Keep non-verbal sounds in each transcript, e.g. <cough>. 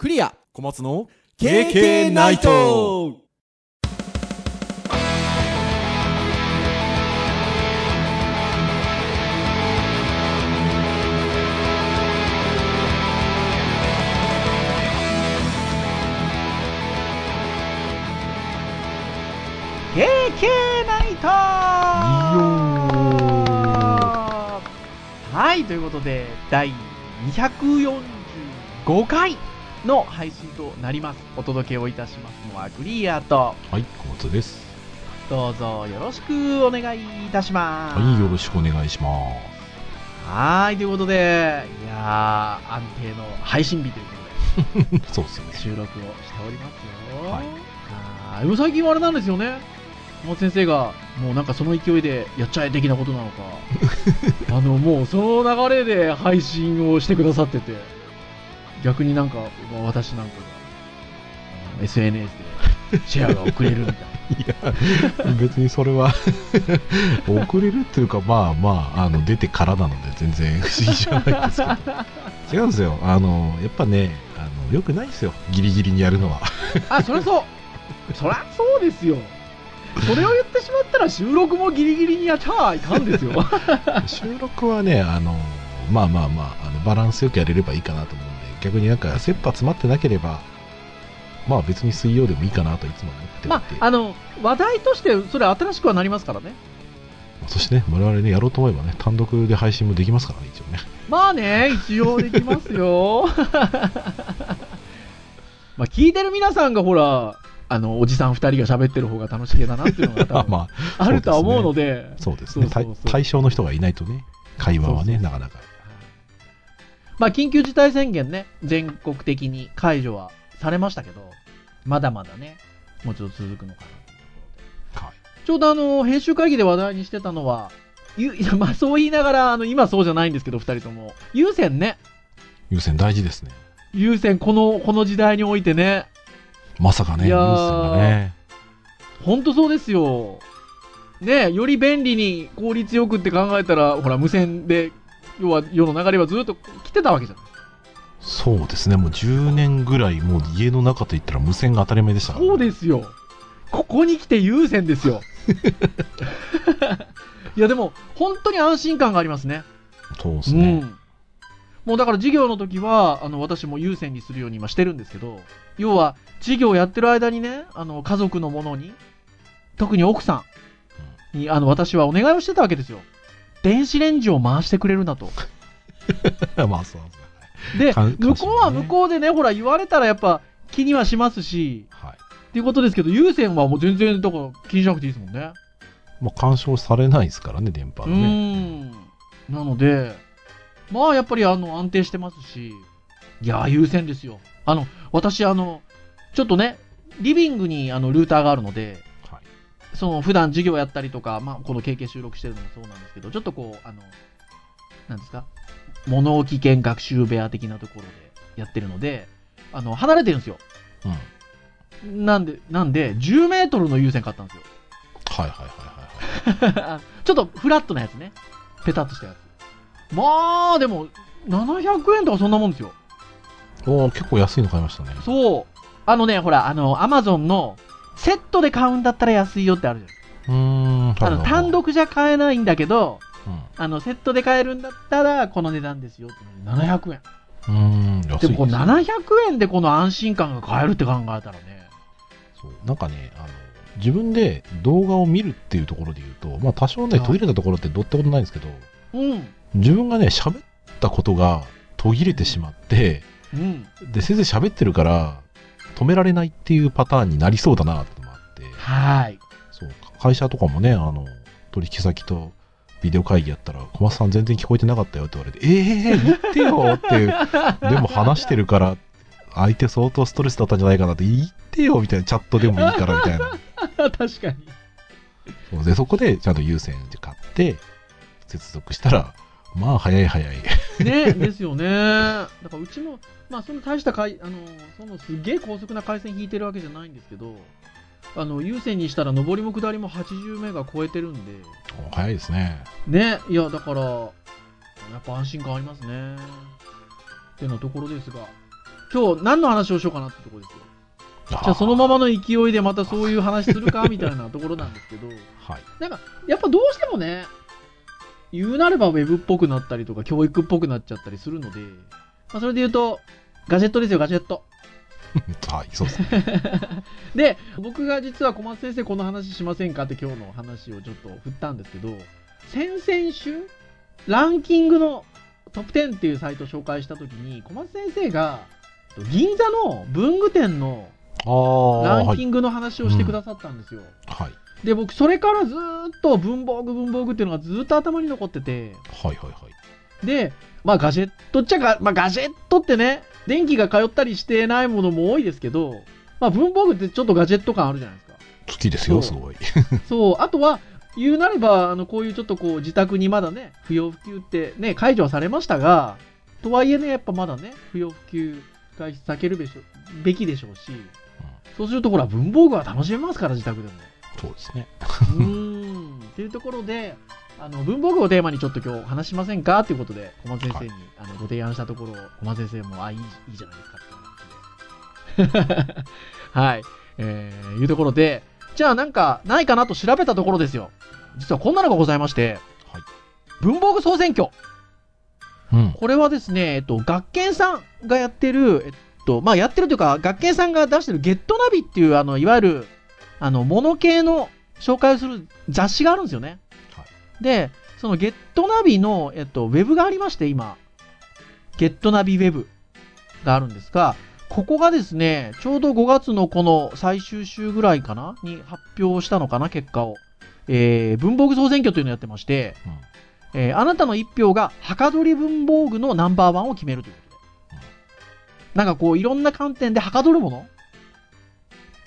クリア。小松の KK ナイト。ケーケーナイト。はい、ということで、第245回の配信となります。お届けをいたしますのはクリアと、はい小松です。どうぞよろしくお願いいたします。はいよろしくお願いしまはーい、ということで、いやー、安定の配信日ということで、す <laughs> そうですよね。収録をしておりますよ。はい。あーでも最近はあれなんですよね。小松先生が、もうなんかその勢いでやっちゃえ的なことなのか、<laughs> あの、もうその流れで配信をしてくださってて、逆になんか、私なんかが、SNS で <laughs> シェアが送れるみたいな。いや別にそれは <laughs> 遅れるっていうかまあまああの出てからなので全然 <laughs> 不思議じゃないですけど違うんですよあのやっぱねあのよくないですよギリギリにやるのはあ、そりゃそう。そりゃそうですよ。それを言ってしまったら収録もギリギリにやっちゃいかんですよ。収録はねあのまあまあまああのバランスよくやれればいいかなと思う逆になんか切羽詰まってなければまあ別に水曜でもいいかなといつも思ってまあ、あの、話題としてそれ新しくはなりますからね。そしてね我々ねやろうと思えばね単独で配信もできますからね一応ね。まあね、一応できますよ。<laughs> まあ、聞いてる皆さんがほら、あの、おじさん二人が喋ってる方が楽しげだなっていうのが多分 <laughs> まああるとは思うので、そうですね。対対象の人がいないとね会話はねなかなかまあ、緊急事態宣言ね、全国的に解除はされましたけど、まだまだね、もうちょっと続くのかなというところで。はいちょうどあの、編集会議で話題にしてたのは、ゆいや <laughs> まあそう言いながら、あの、今そうじゃないんですけど、二人とも。優先ね。優先大事ですね優先、この、この時代においてね。まさかね優先ーがねほんとそうですよ。ねより便利に効率よくって考えたら、ほら、無線で、要は世の流れはずっと来てたわけじゃない。そうですねもう10年ぐらいもう家の中といったら無線が当たり前でしたからそうですよ。ここに来て優先ですよ。<laughs> いや、でも、本当に安心感がありますね。そうですね、うん。もうだから授業の時は、あの、私も優先にするように今してるんですけど、要は、授業やってる間にね、あの、家族のものに、特に奥さんに、あの、私はお願いをしてたわけですよ。電子レンジを回してくれるなと。<laughs> まあそうですね向こうは向こうでね、ほら、言われたらやっぱ気にはしますし、はいっていうことですけど、優先はもう全然、だから気にしなくていいですもんね。まあ干渉されないですからね電波ねーん。なので、まあやっぱりあの安定してますし、いやー優先ですよ。あの、私あの、ちょっとね、リビングにあのルーターがあるので、はいその普段授業やったりとか、まあこの経験収録してるのもそうなんですけど、ちょっとこう、あの、なんですか、物置兼学習部屋的なところでやってるので、あの、離れてるんですよ。うんなんで、なんで、10メートルの優先買ったんですよ。はいはいはいはいはい <laughs> ちょっとフラットなやつね。ペタッとしたやつ。まあ、でも、700円とかそんなもんですよ。おー結構安いの買いましたねそう。あのね、ほら、あの、アマゾンの、セットで買うんだったら安いよってあるじうーんゃん。あの、単独じゃ買えないんだけど、うんあの、セットで買えるんだったら、この値段ですよって。700円。うーん安いでも、このね700円でこの安心感が買えるって考えたらね。そうなんかねあの自分で動画を見るっていうところで言うと、まあ、多少ねはい途切れたところってどうってことないんですけどうん。自分がね喋ったことが途切れてしまってうん。で先生喋ってるから止められないっていうパターンになりそうだなってのもあって。はい。そう会社とかもねあの取引先とビデオ会議やったら小松さん全然聞こえてなかったよって言われてええー、言ってよっていう。<laughs> でも話してるから相手相当ストレスだったんじゃないかなって言ってよみたいなチャットでもいいからみたいな。<laughs> 確かに。そう。でそこでちゃんと優先で買って接続したらまあ早い早いね、ですよね。だからうちも、まあその大した回、あの、そのすげえ高速な回線引いてるわけじゃないんですけど、あの、有線にしたら上りも下りも80メガ超えてるんで、お早いですねね、いや、だから、やっぱ安心感ありますね。ってなところですが、今日何の話をしようかなってところですよ。じゃあそのままの勢いでまたそういう話するかみたいなところなんですけど、<laughs> はい。なんか、やっぱどうしてもね、言うなればウェブっぽくなったりとか、教育っぽくなっちゃったりするので、まあ、それで言うと、ガジェットですよ、ガジェット。<laughs> はい、そうですね。<laughs> で、僕が実は小松先生この話しませんかって今日の話をちょっと振ったんですけど、先々週、ランキングのトップ10っていうサイトを紹介したときに、小松先生が、銀座の文具店のランはい。キングの話をしてくださったんですよ。はい。で、僕、それからずーっと文房具、文房具っていうのがずーっと頭に残ってて、はい、はい、はい。で、まあガジェットっちゃが、まあガジェットってね、電気が通ったりしてないものも多いですけど、まあ文房具ってちょっとガジェット感あるじゃないですか。好きですよ、すごい。<laughs> そう、あとは、言うなれば、あの、こういうちょっとこう、自宅にまだね、不要不急ってね、解除はされましたが、とはいえね、やっぱまだね、不要不急外出避けるべしょべきでしょうし、そうするとほら、文房具は楽しめますから、自宅でも。そうですね。うーん。っていうところで、あの、文房具をテーマにちょっと今日話しませんか？っていうことで、小松先生に、あのご提案したところ、小松先生も、あ、いい、いいじゃないですかって話で。<laughs> はい。えー、いうところで、じゃあなんか、ないかなと調べたところですよ。実はこんなのがございまして、はい文房具総選挙。うん。これはですね、えっと、学研さんがやってる、えっと、まあ、やってるというか、学研さんが出してるゲットナビっていう、あの、いわゆる、あの、モノ系の紹介をする雑誌があるんですよね。はいで、そのゲットナビの、えっと、ウェブがありまして、今。ゲットナビウェブがあるんですが、ここがですね、ちょうど5月のこの最終週ぐらいかなに発表したのかな、結果を。えー、文房具総選挙というのをやってまして、うんえーあなたの一票が、はかどり文房具のナンバーワンを決めるということで。なんかこう、いろんな観点ではかどるもの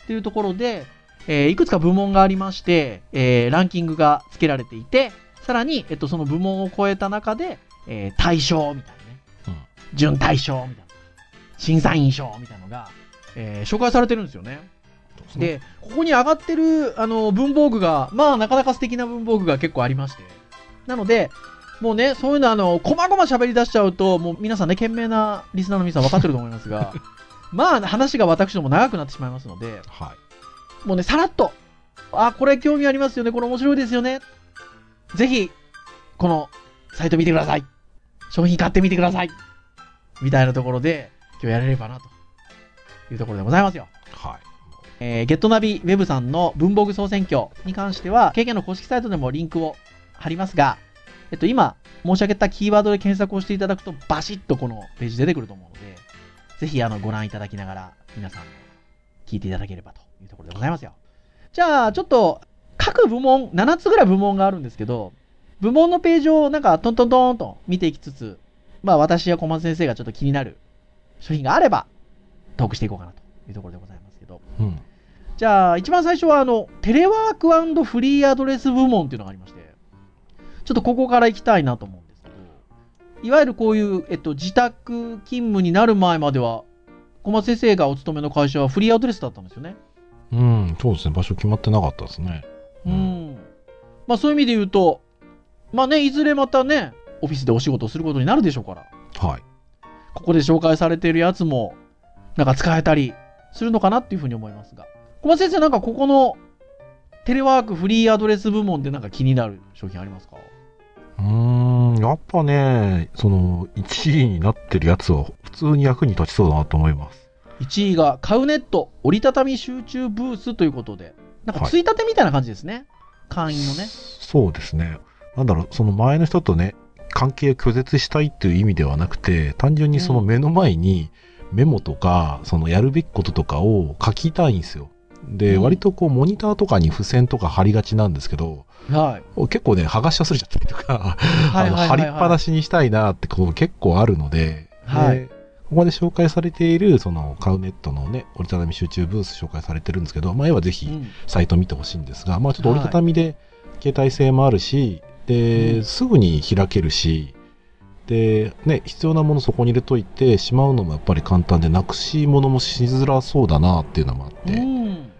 っていうところで、えーいくつか部門がありまして、えーランキングが付けられていて、さらに、えっと、その部門を超えた中で、えー大賞みたいなね、うん準大賞みたいな、審査員賞みたいなのが、えー紹介されてるんですよね。で、ここに上がってる、あの、文房具が、まあ、なかなか素敵な文房具が結構ありまして。なので、もうね、そういうの、あの、こまごま喋り出しちゃうと、もう皆さんね、賢明なリスナーの皆さん分かってると思いますが、<laughs> まあ、話が私ども長くなってしまいますので、はい。もうね、さらっと、あ、これ興味ありますよね、これ面白いですよね。ぜひ、このサイト見てください。商品買ってみてください。みたいなところで、今日やれればな、というところでございますよ。はい。えーゲットナビウェブさんの文房具総選挙に関しては、KK の公式サイトでもリンクを貼りますが、えっと、今申し上げたキーワードで検索をしていただくと、バシッとこのページ出てくると思うので、ぜひあのご覧いただきながら、皆さん聞いていただければというところでございますよ。じゃあ、ちょっと、各部門、7つぐらい部門があるんですけど、部門のページをなんかトントントンと見ていきつつ、まあ私や小松先生がちょっと気になる商品があれば、トークしていこうかなというところでございますけど、うん。じゃあ、一番最初は、あの、テレワークフリーアドレス部門っていうのがありまして、ちょっとここから行きたいなと思うんですけど、いわゆるこういう、えっと、自宅勤務になる前までは、小松先生がお勤めの会社はフリーアドレスだったんですよね。うん、そうですね。場所決まってなかったですね。ううんん。まあ、そういう意味で言うと、まあね、いずれまたね、オフィスでお仕事をすることになるでしょうから、はい。ここで紹介されているやつも、なんか使えたりするのかなっていうふうに思いますが。小松先生、なんかここのテレワークフリーアドレス部門でなんか気になる商品ありますか？うーん、やっぱね、その、1位になってるやつは普通に役に立ちそうだなと思います。1位がカウネット折りたたみ集中ブースということで、なんかはいついたてみたいな感じですね。会員のね。そうですね。なんだろう、その前の人とね、関係を拒絶したいっていう意味ではなくて、単純にその目の前にメモとか、そのやるべきこととかを書きたいんですよ。で、うん割とこう、モニターとかに付箋とか貼りがちなんですけど、はい。結構ね、剥がし忘れちゃったりとか、はいあのはいはいはい <laughs> 貼りっぱなしにしたいなってこと結構あるので、はいでここで紹介されている、その、カウネットのね、折りたたみ集中ブース紹介されてるんですけど、まあ、絵はぜひ、うんサイト見てほしいんですが、まあちょっと折りたたみで携帯性もあるし、うで、んすぐに開けるし、で、ね、必要なものそこに入れといてしまうのもやっぱり簡単で、なくし物もしづらそうだなっていうのもあって、うん。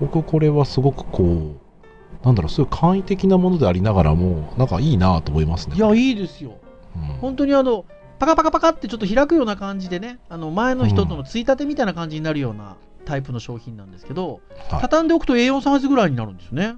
僕これはすごくこう、なんだろう、そういう簡易的なものでありながらも、なんかいいなと思いますね。いや、いいですよ。うん本当にあの、パカパカパカってちょっと開くような感じでね、あの前の人とのついたてみたいな感じになるようなタイプの商品なんですけど、はい畳んでおくと A4 サイズぐらいになるんですよね。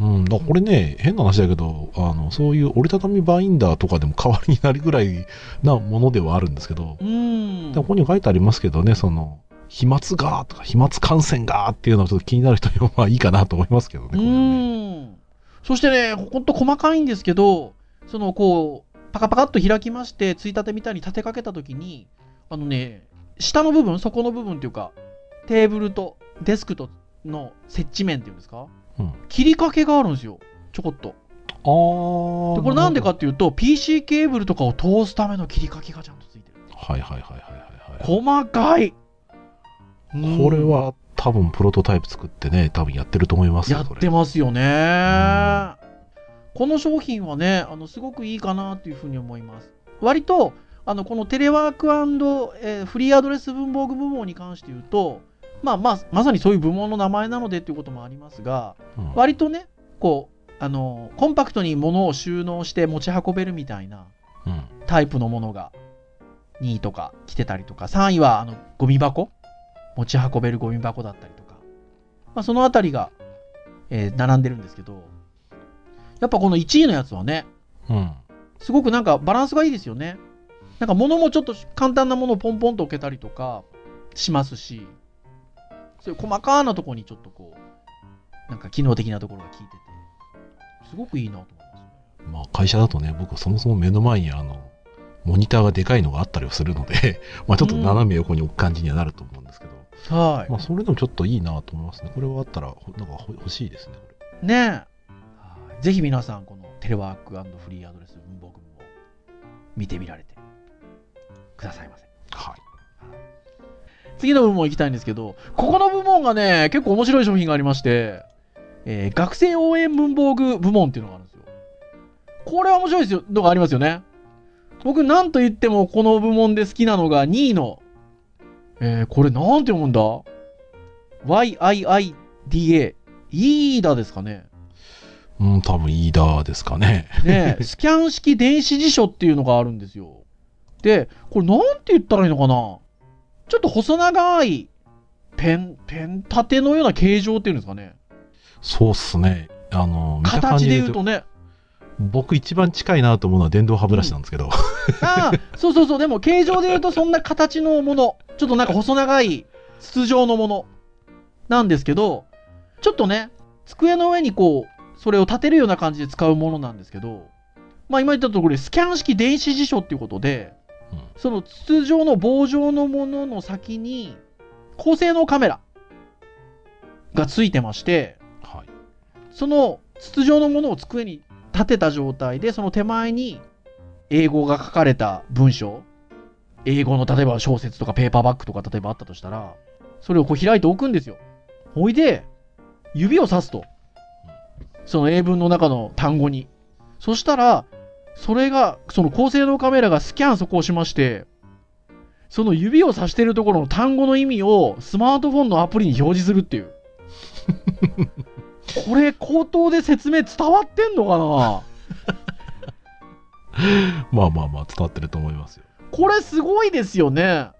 うん、だこれね、変な話だけど、あの、そういう折りたたみバインダーとかでも代わりになるぐらいなものではあるんですけど、うーん。でここに書いてありますけどね、その、飛沫がとか、飛沫感染がっていうのはちょっと気になる人にはまあいいかなと思いますけどね、こね。ーん。そしてね、ほんと細かいんですけど、そのこう、パカパカっと開きまして、ついたてみたいに立てかけたときに、あのね、下の部分、底の部分っていうか、テーブルとデスクとの接地面っていうんですか？うん。切りかけがあるんですよ。ちょこっと。あー。でこれなんでかるっていうと、PC ケーブルとかを通すための切りかけがちゃんとついてる。はいはいはいはいはいはい。細かいうんこれは多分プロトタイプ作ってね、多分やってると思いますよ、やってますよね。この商品はね、あのすごくいいかなというふうに思います。割と、あのこのテレワーク、えーフリーアドレス文房具部門に関して言うと、まあまあ、まさにそういう部門の名前なのでということもありますが、うん割とね、こう、あの、コンパクトに物を収納して持ち運べるみたいなうん。タイプのものが2位とか来てたりとか、3位はあのゴミ箱？持ち運べるゴミ箱だったりとか、まあ、そのあたりが、えー並んでるんですけど、やっぱこの1位のやつはね、うん。すごくなんかバランスがいいですよね。なんか物もちょっと簡単なものをポンポンと置けたりとかしますし、そういう細かなところにちょっとこう、なんか機能的なところが効いてて、すごくいいなと思いますね。まあ会社だとね、僕そもそも目の前にあの、モニターがでかいのがあったりはするので、<laughs> まあちょっと斜め横に置く感じにはなると思うんですけど、はい。まあそれでもちょっといいなと思いますね。これはあったら、ほなんかほ欲しいですね、これ。ねえ。はいぜひ皆さん、このテレワークフリーアドレス文房具を見てみられてくださいませ。はい。次の部門行きたいんですけど、ここの部門がね、結構面白い商品がありまして、えー学生応援文房具部門っていうのがあるんですよ。これは面白いですよ、のがありますよね。僕、なんと言ってもこの部門で好きなのが2位の、えーこれなんて読むんだ ?YIIDA。イーダですかね。うん、多分イーダーですかね。ねスキャン式電子辞書っていうのがあるんですよ。で、これなんて言ったらいいのかな？ちょっと細長いペン、ペン立てのような形状っていうんですかね。そうっすね。あの、形じで言うと、ね。僕一番近いなと思うのは電動歯ブラシなんですけど、ああ、そうそうそう。でも形状で言うとそんな形のもの。ちょっとなんか細長い筒状のものなんですけど、ちょっとね、机の上にこう、それを立てるような感じで使うものなんですけど、まあ今言ったところでスキャン式電子辞書っていうことで、うんその筒状の棒状のものの先に高性能カメラがついてまして、はい。その筒状のものを机に立てた状態で、その手前に英語が書かれた文章、英語の例えば小説とかペーパーバッグとか例えばあったとしたら、それをこう開いておくんですよ。ほいで、指をさすと。その英文の中の単語に。そしたら、それが、その高性能カメラがスキャンそこをしまして、その指をさしてるところの単語の意味をスマートフォンのアプリに表示するっていう。<laughs> これ、口頭で説明伝わってんのかな？<laughs> まあまあまあ伝わってると思いますよ。これすごいですよね。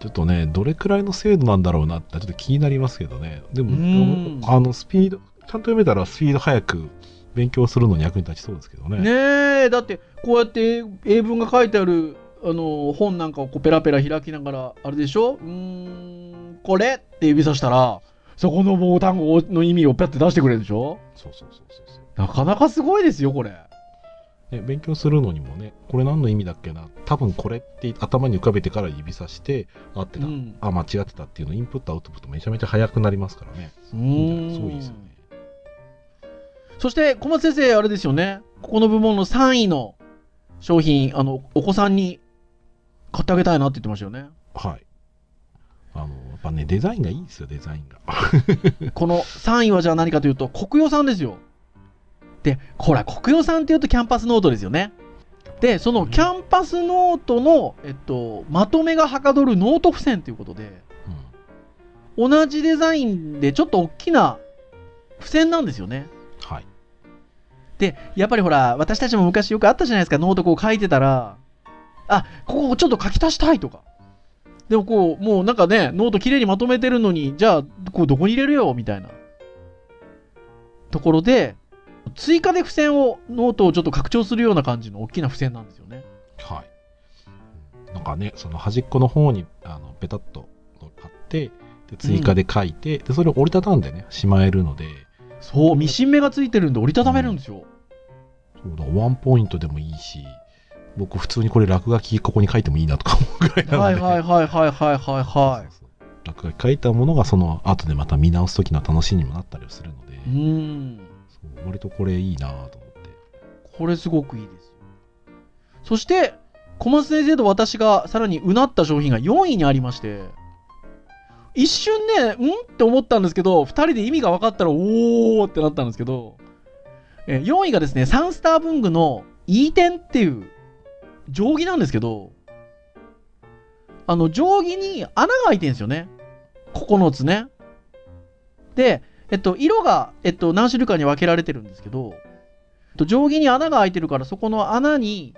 ちょっとね、どれくらいの精度なんだろうなってちょっと気になりますけどね。でも、うんあの、スピード、ちゃんと読めたらスピード速く勉強するのに役に立ちそうですけどね。ねえ、だって、こうやって英文が書いてある、あの、本なんかをこうペラペラ開きながら、あれでしょ？うーん、これって指さしたら、そこの棒単語の意味をペッて出してくれるでしょ？そうそうそうそうそう。なかなかすごいですよ、これ。ね、勉強するのにもね、これ何の意味だっけな、多分これって頭に浮かべてから指さして、合ってた、うんあ、間違ってたっていうの、インプットアウトプットめちゃめちゃ速くなりますからね。うんすごいですよね。そして、小松先生、あれですよね。ここの部門の3位の商品、あの、お子さんに買ってあげたいなって言ってましたよね。はい。あの、やっぱね、デザインがいいですよ、デザインが。<laughs> この3位はじゃあ何かというと、コクヨさんですよ。で、ほら、コクヨさんっていうとキャンパスノートですよね。で、そのキャンパスノートの、えっと、まとめがはかどるノート付箋ということで、うん。同じデザインでちょっと大きな付箋なんですよね。はい。で、やっぱりほら、私たちも昔よくあったじゃないですか、ノートこう書いてたら、あ、ここちょっと書き足したいとか。でもこう、もうなんかね、ノートきれいにまとめてるのに、じゃあ、こうどこに入れるよみたいな。ところで、追加で付箋を、ノートをちょっと拡張するような感じの大きな付箋なんですよね。はい。なんかね、その端っこの方に、あの、ペタッと貼って、で、追加で書いて、で、それを折りたたんでね、しまえるので、そう、ミシン目がついてるんで折りたためるんですよ。そうだ、ワンポイントでもいいし、僕普通にこれ落書きここに書いてもいいなとか思うぐらいなので。はいはいはいはいはいはいはい。落書き書いたものがその後でまた見直す時の楽しみにもなったりはするので、うーん。そう割とこれいいなと思って。これすごくいいですよ。そして、小松先生と私がさらにうなった商品が4位にありまして、一瞬ね、ん？って思ったんですけど、2人で意味が分かったら、おーってなったんですけど、え4位がですね、サンスター文具の E 点っていう定規なんですけど、あの、定規に穴が開いてるんですよね。9つね。で、えっと、色が、えっと、何種類かに分けられてるんですけど、えっと定規に穴が開いてるから、そこの穴に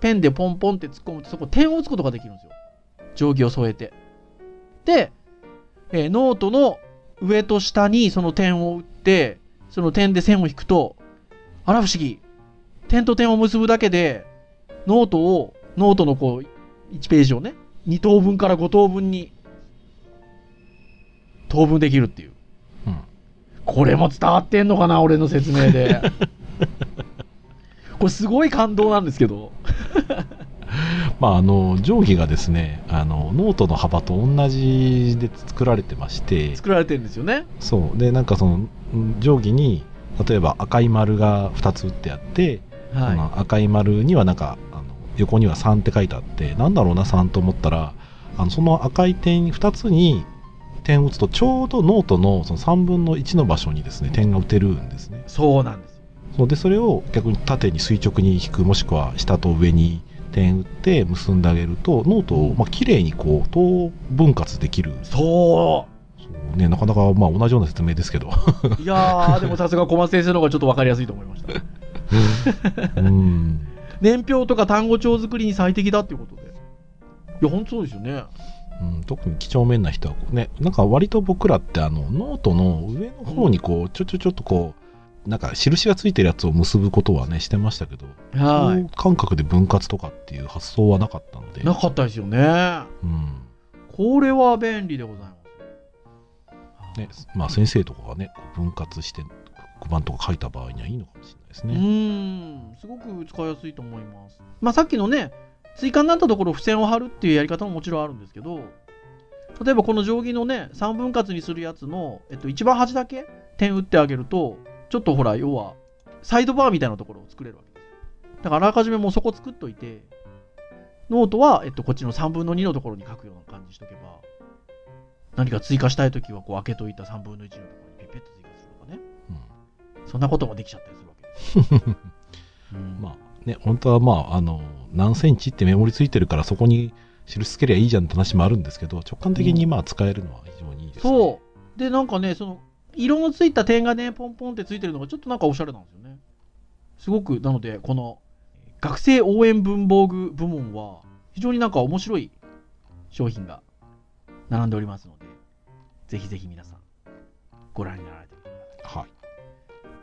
ペンでポンポンって突っ込むと、そこ点を打つことができるんですよ。定規を添えて。で、えーノートの上と下にその点を打って、その点で線を引くと、あら不思議。点と点を結ぶだけで、ノートを、ノートのこう、1ページをね、2等分から5等分に、等分できるっていう。うん。これも伝わってんのかな俺の説明で。<laughs> これすごい感動なんですけど。まあ、あの、定規がですね、あの、ノートの幅と同じで作られてまして、作られてるんですよね。そう。で、なんかその、ん定規に、例えば赤い丸が2つ打ってあって、そはの赤い丸にはなんか、あの横には3って書いてあって、なんだろうな、3と思ったら、あのその赤い点2つに点を打つと、ちょうどノートのその3分の1の場所にですね、点が打てるんですねい。。そうなんですよ。そうで、それを逆に縦に垂直に引く、もしくは下と上に点打って結んであげると、ノートをまあ綺麗にこう、等分割できる。そそうね、なかなかまあ同じような説明ですけど。う。いやー、<laughs> でもさすが小松先生の方がちょっとわかりやすいと思いました。<laughs> うん。年表とか単語帳作りに最適だっていうことで。いや、本当そうですよね。うん、特に几帳面な人はねなんか割と僕らってあのノートの上の方にこうちょちょちょっとこうなんか印がついてるやつを結ぶことはねしてましたけど、はこう感覚で分割とかっていう発想はなかったのでい。なかったですよね。うんこれは便利でございます。ねまあ、先生とかがね分割して黒板とか書いた場合にはいいのかもしれないですうね。ーん、すごく使いやすいと思います。まあさっきのね、追加になったところ付箋を貼るっていうやり方ももちろんあるんですけど、例えばこの定規のね、3分割にするやつの、えっと、一番端だけ点打ってあげると、ちょっとほら、要は、サイドバーみたいなところを作れるわけですよ。だからあらかじめもうそこ作っといて、ノートは、えっと、こっちの3分の2のところに書くような感じにしとけば、何か追加したいときは、こう、開けといた3分の1のところにペッペッと追加するとかね。そんなこともできちゃったりするわけですよ。<laughs> うんまあね本当はまああの何センチって目盛りついてるからそこに印つけりゃいいじゃんって話もあるんですけど直感的にまあ使えるのは非常にいいですね。そう。で、なんかね、その、色のついた点がね、ポンポンってついてるのがちょっとなんかおしゃれなんですよね。すごく、なので、この、学生応援文房具部門は、非常になんか面白い商品が並んでおりますので、ぜひぜひ皆さん、ご覧になられてください。はい。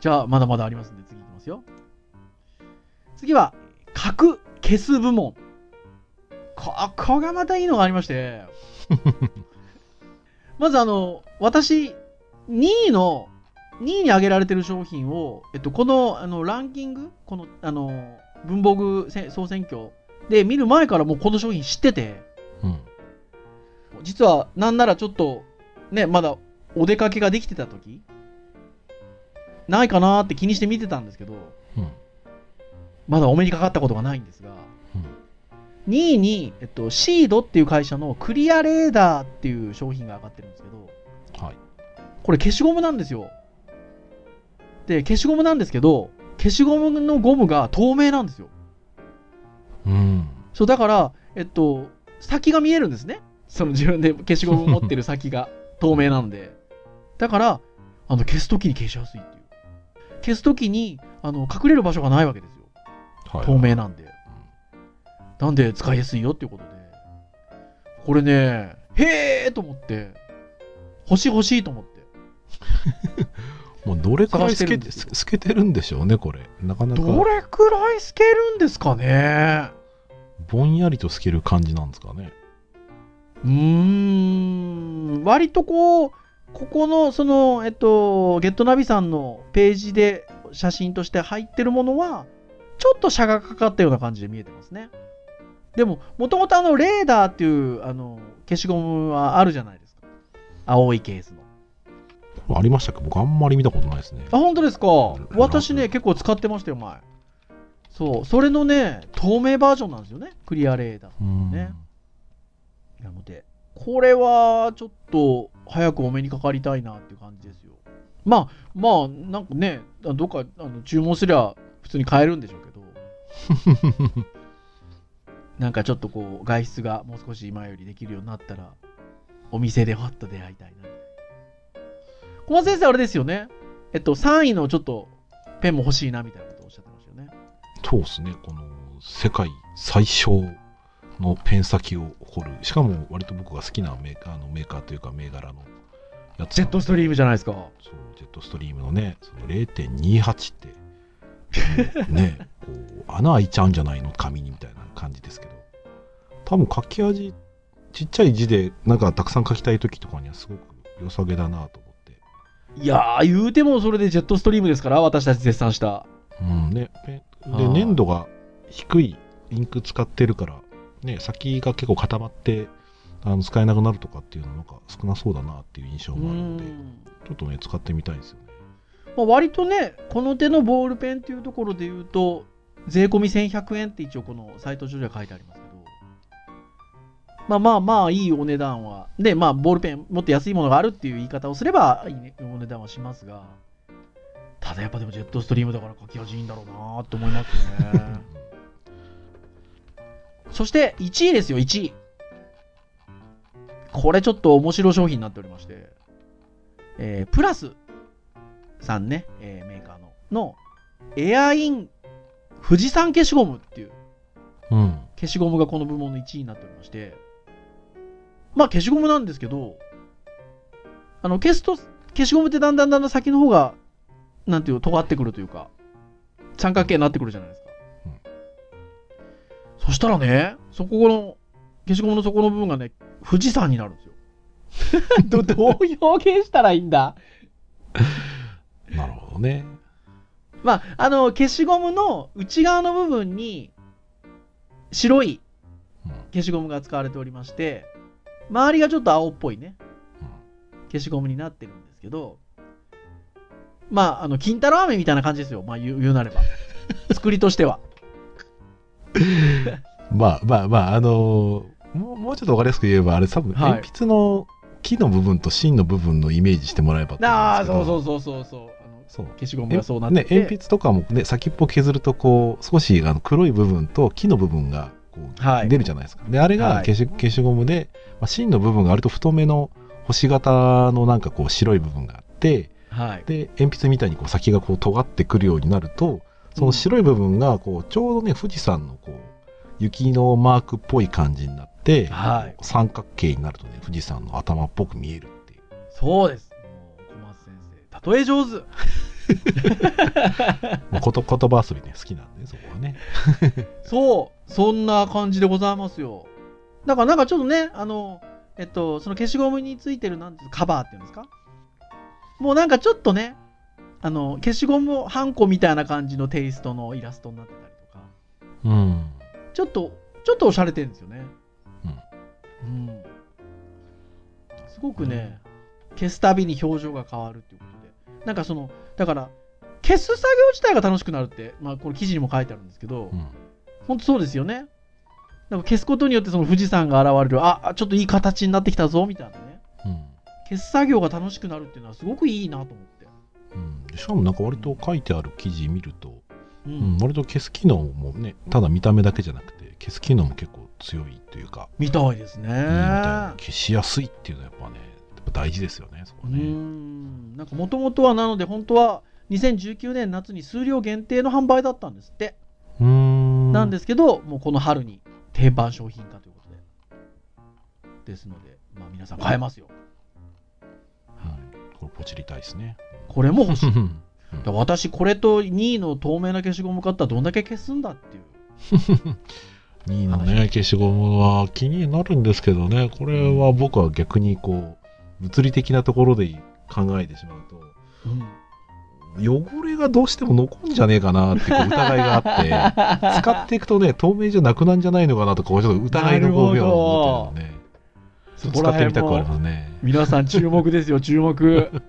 じゃあ、まだまだありますんで、次いきますよ。次は、角消す部門。ここがまたいいのがありまして、<laughs> まずあの、私、2位の、2位に挙げられてる商品を、えっと、この、あの、ランキングこの、あの、文房具せ総選挙で見る前からもうこの商品知ってて、うん。実はなんならちょっと、ね、まだお出かけができてた時ないかなーって気にして見てたんですけど、うん。まだお目にかかったことがないんですが、うん2位に、えっと、シードっていう会社のクリアレーダーっていう商品が上がってるんですけど、はい。これ消しゴムなんですよ。で、消しゴムなんですけど、消しゴムのゴムが透明なんですよ。うん。そう、だから、えっと、先が見えるんですね。その自分で消しゴム持ってる先が <laughs> 透明なんで。だから、あの、消すときに消しやすいっていう。消すときに、あの、隠れる場所がないわけですよ。はい。透明なんで。なんで使いやすいよっていうことで。これね、へーと思って、欲しい欲しいと思って。<laughs> もうどれくらい透けてるんですよ透けてるんでしょうねこれなかなかどれくらい透けるんですかね？ぼんやりと透ける感じなんですかねうーん、割とこう、ここの、その、えっと、ゲットナビさんのページで写真として入ってるものは、ちょっと車がかかったような感じで見えてますね。でも、もともとあの、レーダーっていう、あの、消しゴムはあるじゃないですか。青いケースの。これありましたっけ？僕あんまり見たことないですねあ、本当ですか？ん私ね、結構使ってましたよ、前。そう、それのね、透明バージョンなんですよね。クリアレーダー。うんねなので、これはちょっと早くお目にかかりたいなっていう感じですよ。まあ、まあ、なんかね、あどっかあの注文すりゃ普通に買えるんでしょうけど、<laughs> なんかちょっとこう、外出がもう少し今よりできるようになったら、お店でわっと出会いたいな。小松先生、あれですよね。えっと、3位のちょっとペンも欲しいなみたいなことをおっしゃってましたよね。そうですねこの世界最小のペン先を誇るしかも割と僕が好きなメーカーのメーカーというか銘柄のやつジェットストリームじゃないですか。そうジェットストリームのねその0.28って <laughs> ねこう穴開いちゃうんじゃないの紙にみたいな感じですけど多分書き味ちっちゃい字でなんかたくさん書きたい時とかにはすごく良さげだなと思っていやー、言うてもそれでジェットストリームですから、私たち絶賛した。うんねではい。粘度が低いインク使ってるからね先が結構固まってあの使えなくなるとかっていうのなんか少なそうだなっていう印象うもあるんでん。ちょっとね使ってみたいですよね。まあ、割とね、この手のボールペンっていうところで言うと、税込み1100円って一応このサイト上では書いてありますまあまあまあいいお値段は、で、まあボールペンもっと安いものがあるっていう言い方をすればいい、ね、お値段はしますが、ただやっぱでもジェットストリームだから書き味いいんだろうなって思いますよね。<laughs> そして1位ですよ、1位。これちょっと面白い商品になっておりまして、えープラスさんね、えーメーカーの、の、エアイン富士山消しゴムっていううん。消しゴムがこの部門の1位になっておりまして、まあ消しゴムなんですけど、あの、消すと、消しゴムってだんだんだんだん先の方が、なんていうの、尖ってくるというか、三角形になってくるじゃないですか。うんそしたらね、そこの、消しゴムの底の部分がね、富士山になるんですよ。<laughs> どどう表現したらいいんだ？<laughs> なるほどねまあ、あの、消しゴムの内側の部分に、白いうん消しゴムが使われておりまして、周りがちょっと青っぽいね、消しゴムになってるんですけど、まあ、あの、金太郎飴みたいな感じですよ。まあ、言う言うなれば。<laughs> 作りとしては。<laughs> まあまあまあ、あのーもうもうちょっとわかりやすく言えば、あれ多分、はい鉛筆の木の部分と芯の部分のイメージしてもらえばと思ああ、そうそうそうそうそう。あのそう消しゴムがそうなっねて、て、鉛筆とかもね、先っぽ削ると、こう、少しあの黒い部分と木の部分がこう、はい出るじゃないですか。で、あれはいが消し,、消しゴムで、まあ、芯の部分が割と太めの星型のなんかこう白い部分があって、はい。で、鉛筆みたいにこう先がこう尖ってくるようになると、その白い部分がこうちょうどね、富士山のこう、雪のマークっぽい感じになって、はい三角形になるとね、富士山の頭っぽく見えるっていう。そうです。小松先生、例え上手。まあ、こと言葉遊びね、好きなんで、そこはね。<laughs> そう、そんな感じでございますよ。だからなんかちょっとね、あの、えっと、その消しゴムについてるなんてカバーっていうんですか？もうなんかちょっとね、あの、消しゴムハンコみたいな感じのテイストのイラストになってたりとか、うん。ちょっと、ちょっとおしゃれてるんですよね。うん。すごくね、消すたびに表情が変わるっていう。なんかその、だから、消す作業自体が楽しくなるって、まあこの記事にも書いてあるんですけど、うん本当そうですよね。なんか消すことによってその富士山が現れる、あ、あちょっといい形になってきたぞ、みたいなね。うん消す作業が楽しくなるっていうのはすごくいいなと思って。うん、しかもなんか割と書いてある記事見ると、ううん、割と消す機能もねただ見た目だけじゃなくて消す機能も結構強いというか、みたいですね。消しやすいっていうのはやっぱねやっぱ大事ですよねそこね、ん。なんかもともとはなので、本当は2019年夏に数量限定の販売だったんですって。うーんなんですけど、もうこの春に定番商品化ということで。ですので、まあ皆さん買えますよ。うん、これポチりたいですね。これも欲しい。私、これと2位の透明な消しゴム買ったらどんだけ消すんだっていう。<laughs> 2位のね、消しゴムは気になるんですけどね、これは僕は逆にこう、物理的なところで考えてしまうと、うん。汚れがどうしても残んじゃねえかなってこう疑いがあって、<laughs> 使っていくとね、透明じゃなくなんじゃないのかなとか、ちょっと疑いの5秒を持ってるのね。ちょっと使ってみたくはありますね。皆さん注目ですよ、注目。<laughs>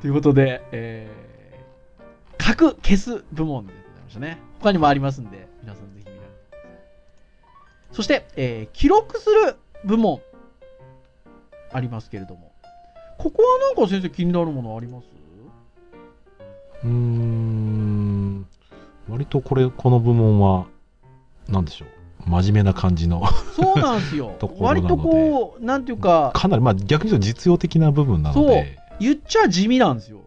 ということで、えー、書く、消す部門でございましたね。他にもありますんで、皆さんぜひ見られて。そして、えー、記録する部門、ありますけれども、ここはなんか先生気になるものあります？うーん、割とこれ、この部門は、なんでしょう。真面目な感じの、そうなんですよ <laughs> 割とこう、なんていうか、かなり、まあ逆に言うと実用的な部分なので、言っちゃ地味なんですよ。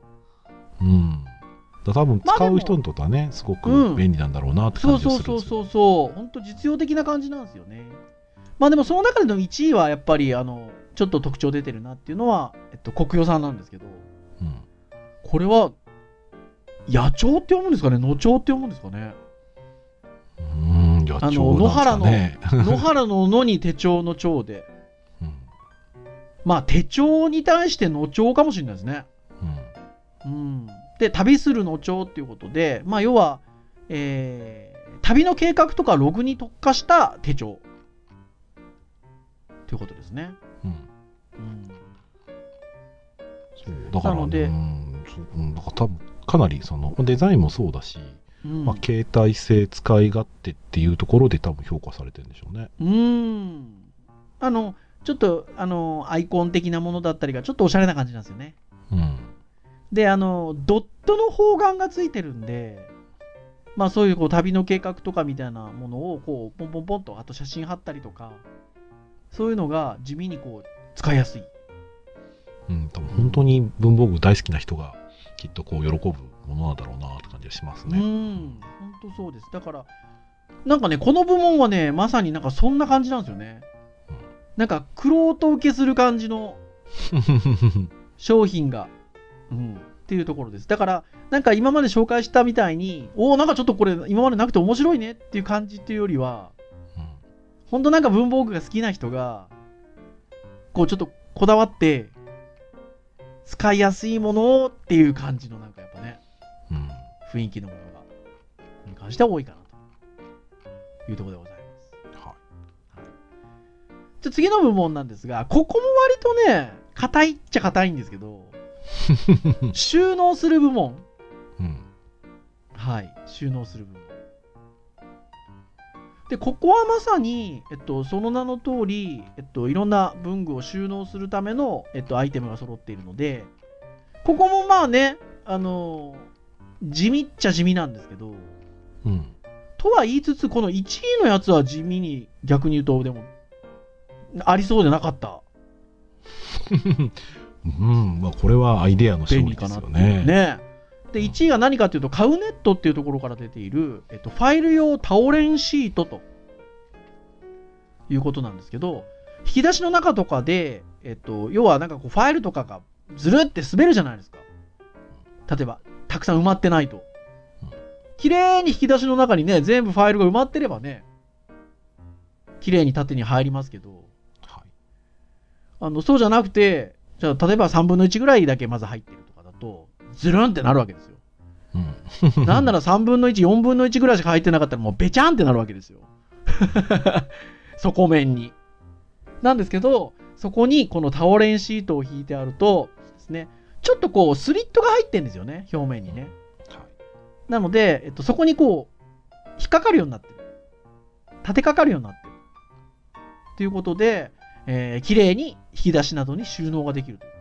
うん。だ多分使う人にとってはね、すごうんく便利なんだろうなってそう感じがそうそうするんですよ。そうそう、本当実用的な感じなんですよね。まあでもその中での1位はやっぱりあのちょっと特徴出てるなっていうのは、えっと、国与さんなんですけど、うんこれは野鳥って読むんですかね、野鳥って読むんですかね？うーん、野あの鳥なんですかね。<laughs> 野原の野に手帳の蝶で、うんまあ手帳に対して野鳥かもしれないですね。うんうん、で旅する野鳥っていうことで、まあ、要は、えー旅の計画とかログに特化した手帳ということですね。そうだから、なのでうんだから多分かなりそのデザインもそうだし、うんまあ、携帯性使い勝手っていうところで多分評価されてるんでしょうね。うんあのちょっとあのアイコン的なものだったりがちょっとおしゃれな感じなんですよね。うん。であのドットの方眼がついてるんで、まあ、そういうこう旅の計画とかみたいなものをこうポンポンポンとあと写真貼ったりとかそういうのが地味にこう使いやすい。うん、多分本当に文房具大好きな人がきっとこう喜ぶものなんだろうなって感じがしますうね。ん、本当そうです。だから、なんかね、この部門はね、まさになんかそんな感じなんですよね。なんか、クロート受けする感じの <laughs> 商品が、うん、っていうところです。だから、なんか今まで紹介したみたいに、おお、なんかちょっとこれ今までなくて面白いねっていう感じっていうよりは、本当なんか文房具が好きな人が、こうちょっとこだわって、使いやすいものっていう感じのなんかやっぱね、うんうん雰囲気のものが、に関しては多いかなというところでございます。はじゃあ次の部門なんですが、ここも割とね、硬いっちゃ硬いんですけど、<laughs> 収納する部門。うんはい、収納する部門。で、ここはまさに、えっと、その名の通り、えっと、いろんな文具を収納するための、えっと、アイテムが揃っているので、ここもまあね、あの地味っちゃ地味なんですけど、うんとは言いつつ、この1位のやつは地味に逆に言うと、でも、ありそうでなかった。<laughs> うんまあ、これはアイデアの勝利ですよね。ね。で、1位が何かというと、カウネットっていうところから出ている、えっと、ファイル用タオレンシートということなんですけど、引き出しの中とかで、えっと、要はなんかこう、ファイルとかがずるって滑るじゃないですか。例えば、たくさん埋まってないとうん。綺麗に引き出しの中にね、全部ファイルが埋まってればね、綺麗に縦に入りますけど、はいあの、そうじゃなくて、じゃあ、例えば3分の1ぐらいだけまず入ってるとかだと、ズルンってなるわけですよ。うん <laughs> <laughs> なんなら3分の1、4分の1ぐらいしか入ってなかったらもうべちゃんってなるわけですよ。<laughs> 底面に。なんですけど、そこにこのタオレンシートを引いてあるとですね、ちょっとこうスリットが入ってんですよね、表面にね。はいなので、えっと、そこにこう、引っかかるようになってる。立てかかるようになってる。ということで、えー綺麗に引き出しなどに収納ができるという。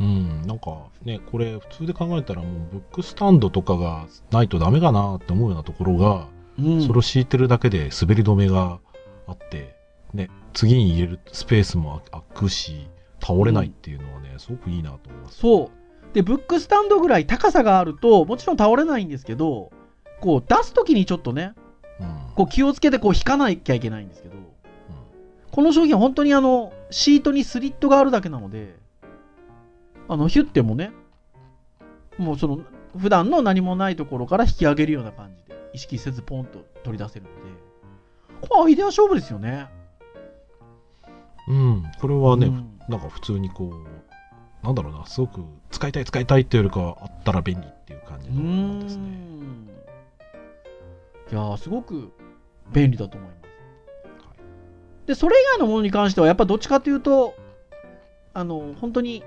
うん、なんかね、これ普通で考えたらもうブックスタンドとかがないとダメかなって思うようなところが、うんそれを敷いてるだけで滑り止めがあって、ね、次に入れるスペースも空くし、倒れないっていうのはね、すごくいいなと思います。そう。で、ブックスタンドぐらい高さがあると、もちろん倒れないんですけど、こう出すときにちょっとね、うんこう気をつけてこう引かなきゃいけないんですけど、この商品は本当にあの、シートにスリットがあるだけなので、あの、ヒュッてもね、もうその、普段の何もないところから引き上げるような感じで、意識せずポンと取り出せるので、これアイデア勝負ですよね。うん、これはね、うんなんか普通にこう、なんだろうな、すごく使いたい使いたいっていうよりかはあったら便利っていう感じのものですね。ん。いやー、すごく便利だと思います。で、それ以外のものに関しては、やっぱどっちかというと、あの、本当に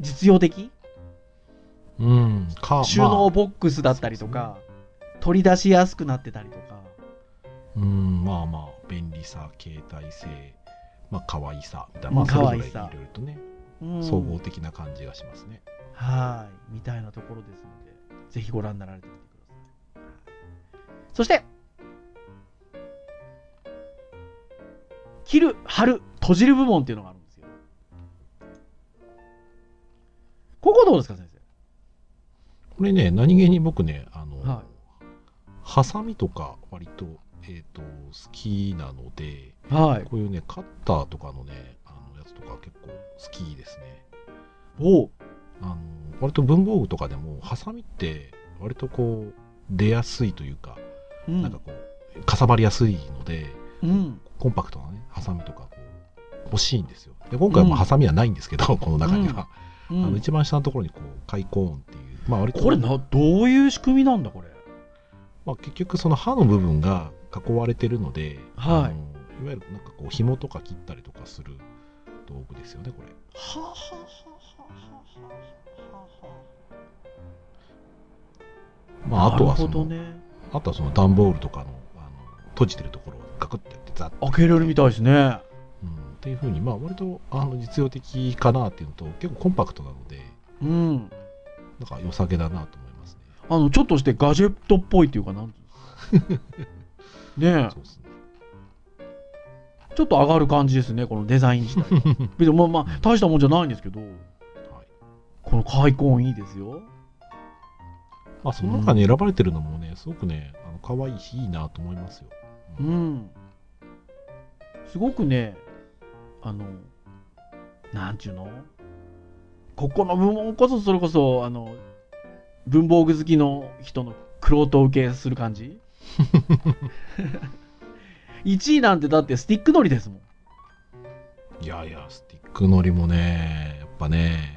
実用的？うん、か、収納ボックスだったりとか、取り出しやすくなってたりとか、まあ、うん、まあまあ、便利さ、携帯性、まあ、可愛さ、みたいな、うんまあ、可愛さ。ろいろとね、うん。総合的な感じがしますね。はい、みたいなところですので、ぜひご覧になられてみてください。そして、切る、貼る、閉じる部門っていうのがあるどうですか、先これね、何気に僕ね、あの、はハサミとか割と、えっ、と、好きなので、生。はい。こういうね、カッターとかのね、あのやつとか結構好きですね。おうあの、割と文房具とかでも、ハサミって割とこう、出やすいというか、うん。なんかこう、かさばりやすいので、うん。コンパクトなね、ハサミとかこう、欲しいんですよ。で、今回はまあうんハサミはないんですけど、この中には。うん。あの一番下のところにこう、開口音っていう、まあ割と、これな、どういう仕組みなんだ、これ？まあ、結局その刃の部分が囲われてるので、はい。あのいわゆるなんかこう紐とか切ったりとかする道具ですよねこれ。はははははまああとはその、ね。あとはその段ボールとかのあの閉じてるところをガクッてやってザッと。開けれるみたいですね。うん、っていうふうにまあ割とあの実用的かなっていうのと結構コンパクトなのでうん。なんか良さげだなと思いますね。あの、ちょっとしてガジェットっぽいっていうかな。んね <laughs> そうですね。え、ちょっと上がる感じですね、このデザイン自体。<laughs> 別にまあまあ、大したもんじゃないんですけど、はい。この開口いいですよ。まあその中に選ばれてるのもねすごくねあの可愛いしいいなと思いますよ、う、ん。すごくね、あの、なんちゅうの？ここの部門こそそれこそ、あの、文房具好きの人のクロート受けする感じ？<laughs> 1位なんてだってスティックのりですもん。いやいや、スティックのりもね、やっぱね、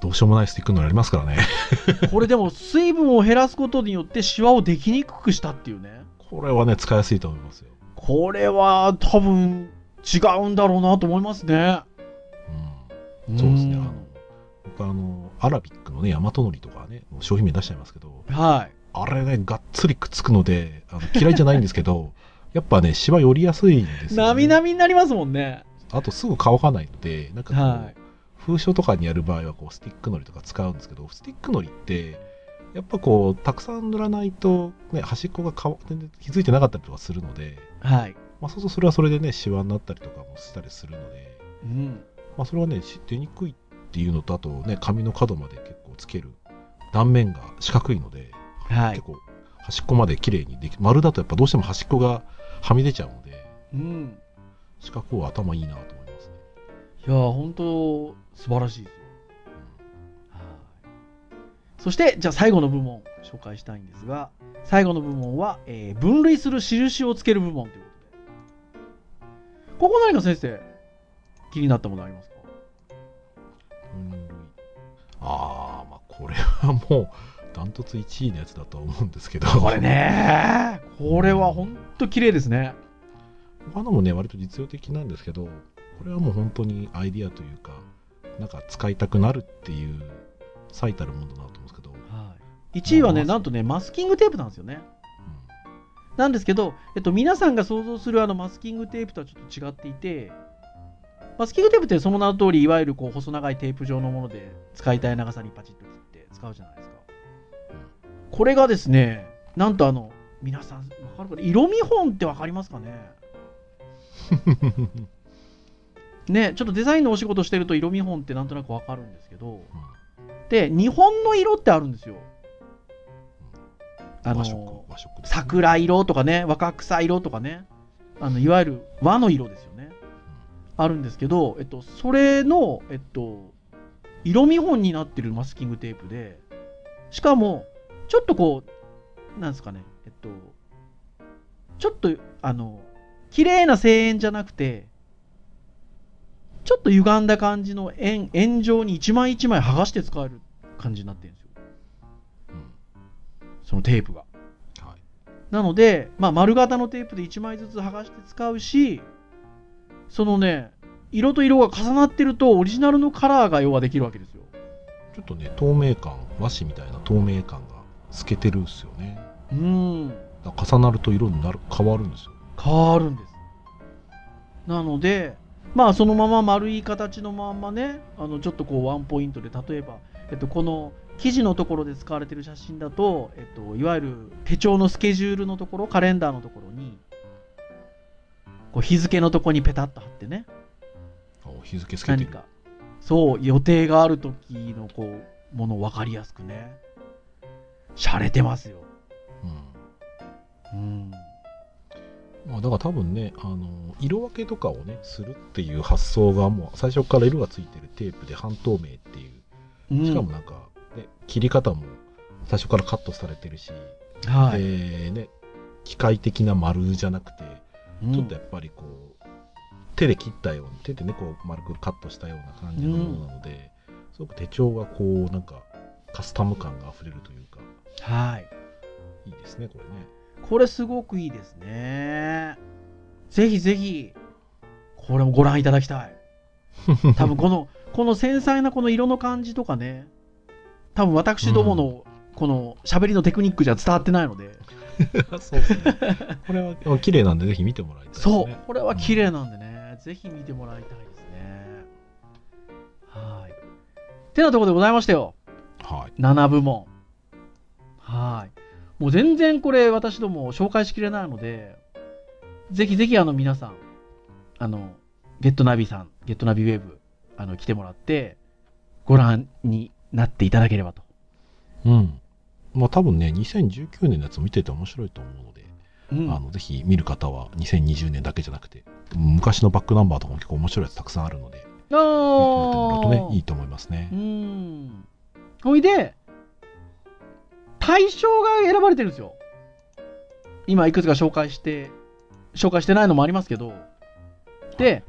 どうしようもないスティックのりありますからね。<laughs> これでも水分を減らすことによってシワをできにくくしたっていうね。これはね、使いやすいと思いますよ。これは多分違うんだろうなと思いますね。うん。そうですね。んあの、僕あの、アラビックのね、ヤマトノリとかね、商品名出しちゃいますけど、はい。あれね、がっつりくっつくので、あの嫌いじゃないんですけど、<laughs> やっぱね、シワ寄りやすいんですよ、ね。なみなみになりますもんね。あとすぐ乾かないので、なんかこう、はい封書とかにやる場合はこうスティックのりとか使うんですけど、スティックのりって、やっぱこう、たくさん塗らないと、ね、端っこが全然気づいてなかったりとかするので、はい。まあ、そうするとそれはそれでね、シワになったりとかもしたりするので、うん。まあ、それはね、し出にくいっていうのと、あとね、紙の角まで結構つける断面が四角いので、はい結。構端っこまで綺麗にでき丸だとやっぱどうしても端っこがはみ出ちゃうので、うん。四角は頭いいなと思いますね。いやー、本当素晴らしいですよ。はい。そして、じゃあ最後の部門、紹介したいんですが、最後の部門は、えー分類する印をつける部門というこ。ここ何か先生、気になったものありますか？分類ああ、まあこれはもう、ダントツ1位のやつだとは思うんですけど、これねこれは本当綺麗ですね。他のもね、割と実用的なんですけど、これはもう本当にアイディアというか、なんか使いたくなるっていう最たるものだなと思うんですけど、はい、1位はね、まあなんとね、マスキングテープなんですよね。なんですけど、えっと、皆さんが想像するあのマスキングテープとはちょっと違っていて、マスキングテープってその名の通り、いわゆるこう細長いテープ状のもので使いたい長さにパチッと切って使うじゃないですか。これがですね、なんとあの、皆さん、わかるかな？色見本ってわかりますかね？<laughs> ね、ちょっとデザインのお仕事してると色見本ってなんとなくわかるんですけど、で、日本の色ってあるんですよ。あの、桜色とかね、若草色とかね、あのいわゆる和の色ですよね。あるんですけど、えっと、それの、えっと、色見本になってるマスキングテープで、しかも、ちょっとこう、なんですかね、えっと、ちょっと、あの、綺麗な声援じゃなくて、ちょっと歪んだ感じの円円状に一枚一枚剥がして使える感じになってるんですそのテープが。はいなので、まあ、丸型のテープで1枚ずつ剥がして使うし、そのね、色と色が重なってると、オリジナルのカラーが要はできるわけですよ。ちょっとね透明感和紙みたいな透明感が透けてるんですよねうん。重なると色になる変わるんですよ変わるんです。なので、まあ、そのまま丸い形のまんまね、あのちょっとこうワンポイントで、例えば、えっと、この記事のところで使われてる写真だと、えっと、いわゆる手帳のスケジュールのところ、カレンダーのところに、こう日付のところにペタッと貼ってね、あ日付つけてか、そう、予定がある時のこう、ものを分かりやすくね、洒落てますよ。うん。うん。まあ、だから多分ねあの色分けとかをねするっていう発想がもう最初から色がついてるテープで半透明っていう。うん。しかもなんか、ね、切り方も最初からカットされてるし、はい。でね機械的な丸じゃなくてうん。ちょっとやっぱりこう、手で切ったように手でねこう丸くカットしたような感じのものなので、すごく手帳がこうなんかカスタム感があふれるというか。はい。いいですねこれねこれすごくいいですね。ぜひぜひ、これもご覧いただきたい。<laughs> 多分この、この繊細なこの色の感じとかね、多分私どものこの喋りのテクニックじゃ伝わってないので、そうですね <laughs> これは綺麗なんでぜひ見てもらいたいねそう、これは綺麗なんでね、ぜひ見てもらいたいですね。はい。てなところでございましたよ。はい7部門。はい。もう全然これ私ども紹介しきれないので、ぜひぜひあの皆さん、あの、ゲットナビさん、ゲットナビウェブ、あの、来てもらって、ご覧になっていただければと。うんまあ多分ね2019年のやつを見てて面白いと思うので、うんあのぜひ見る方は2020年だけじゃなくて昔のバックナンバーとかも結構面白いやつたくさんあるので見てもらうとねいいと思いますねう、ん。ほいで、対象が選ばれてるんですよ。今いくつか紹介して、紹介してないのもありますけど、で、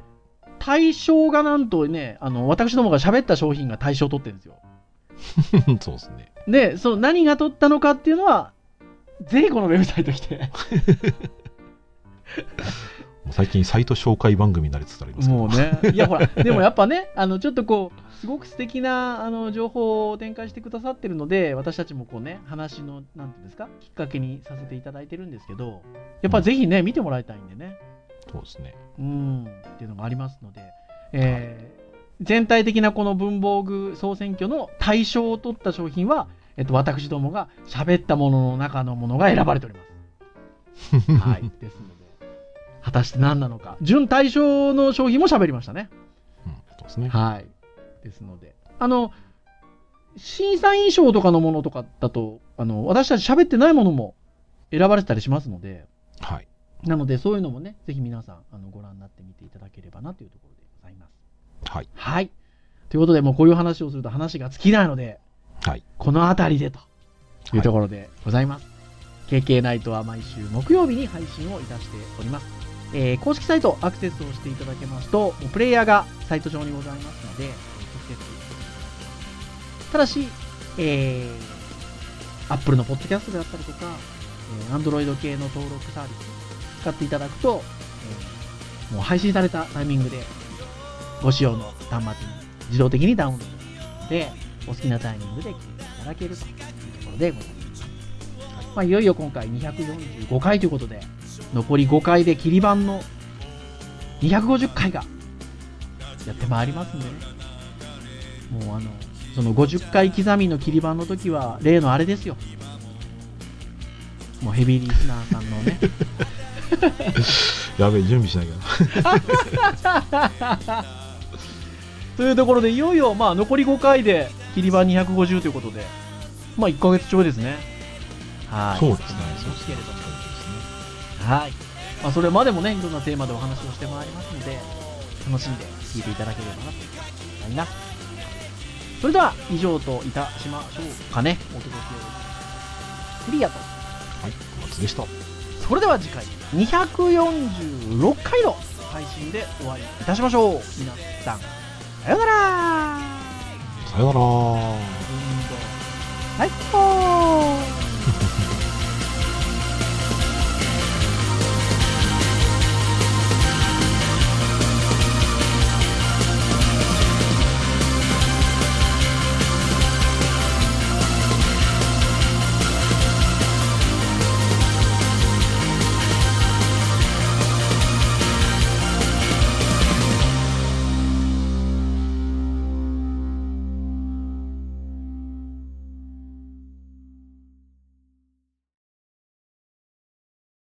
対象がなんとね、あの、私どもが喋った商品が対象を取ってるんですよ。<laughs> そうですねで、その何が取ったのかっていうのは、ぜひこのウェブサイト来て、<laughs> 最近サイト紹介番組になりつつありますもうね、いやほら、でもやっぱね、あの、ちょっとこう、すごく素敵な、あの、情報を展開してくださってるので、私たちもこうね、話の、なんていうんですか、きっかけにさせていただいてるんですけど、やっぱぜひね、見てもらいたいんでね、そうですねうん、っていうのがありますので、えー全体的なこの文房具総選挙の対象を取った商品は、えっと、私どもが喋ったものの中のものが選ばれております。<laughs> はい。ですので、果たして何なのか。準対象の商品も喋りましたね。うんそうですねはい。ですので。あの、審査員賞とかのものとかだと、あの、私たち喋ってないものも選ばれてたりしますので、はいなのでそういうのもね、ぜひ皆さん、あの、ご覧になってみていただければなというところでございます。はいはい。ということで、もうこういう話をすると話が尽きないので、はいこの辺りでというところでございます。KK ナイトは毎週木曜日に配信をいたしております。えー公式サイトアクセスをしていただけますと、プレイヤーがサイト上にございますので、え直接。ただし、えー、Apple のポッドキャストであったりとか、えー Android 系の登録サービス使っていただくと、えーもう配信されたタイミングでご使用の端末に自動的にダウンロードすので、お好きなタイミングで聞いていただけるというところでございます。まあ、いよいよ今回245回ということで、残り5回で切り板の250回がやってまいりますんでね。もうあの、その50回刻みの切り板の時は、例のあれですよ。もうヘビーリスナーさんのね、<laughs> やべえ準備しなきゃ <laughs> というところで、いよいよ、まあ、残り5回で、切り板250ということで、まあ、1ヶ月ちょいですね。はい。そうですね思いますけれども。はい。まあ、それまでもね、いろんなテーマでお話をしてまいりますので、楽しんで聞いていただければなと思います。それでは、以上といたしましょうかね。お届けをクリアと。はい小松でしたそれでは次回、246回の配信でお会いいたしましょう。皆さん、さようならさよなら最高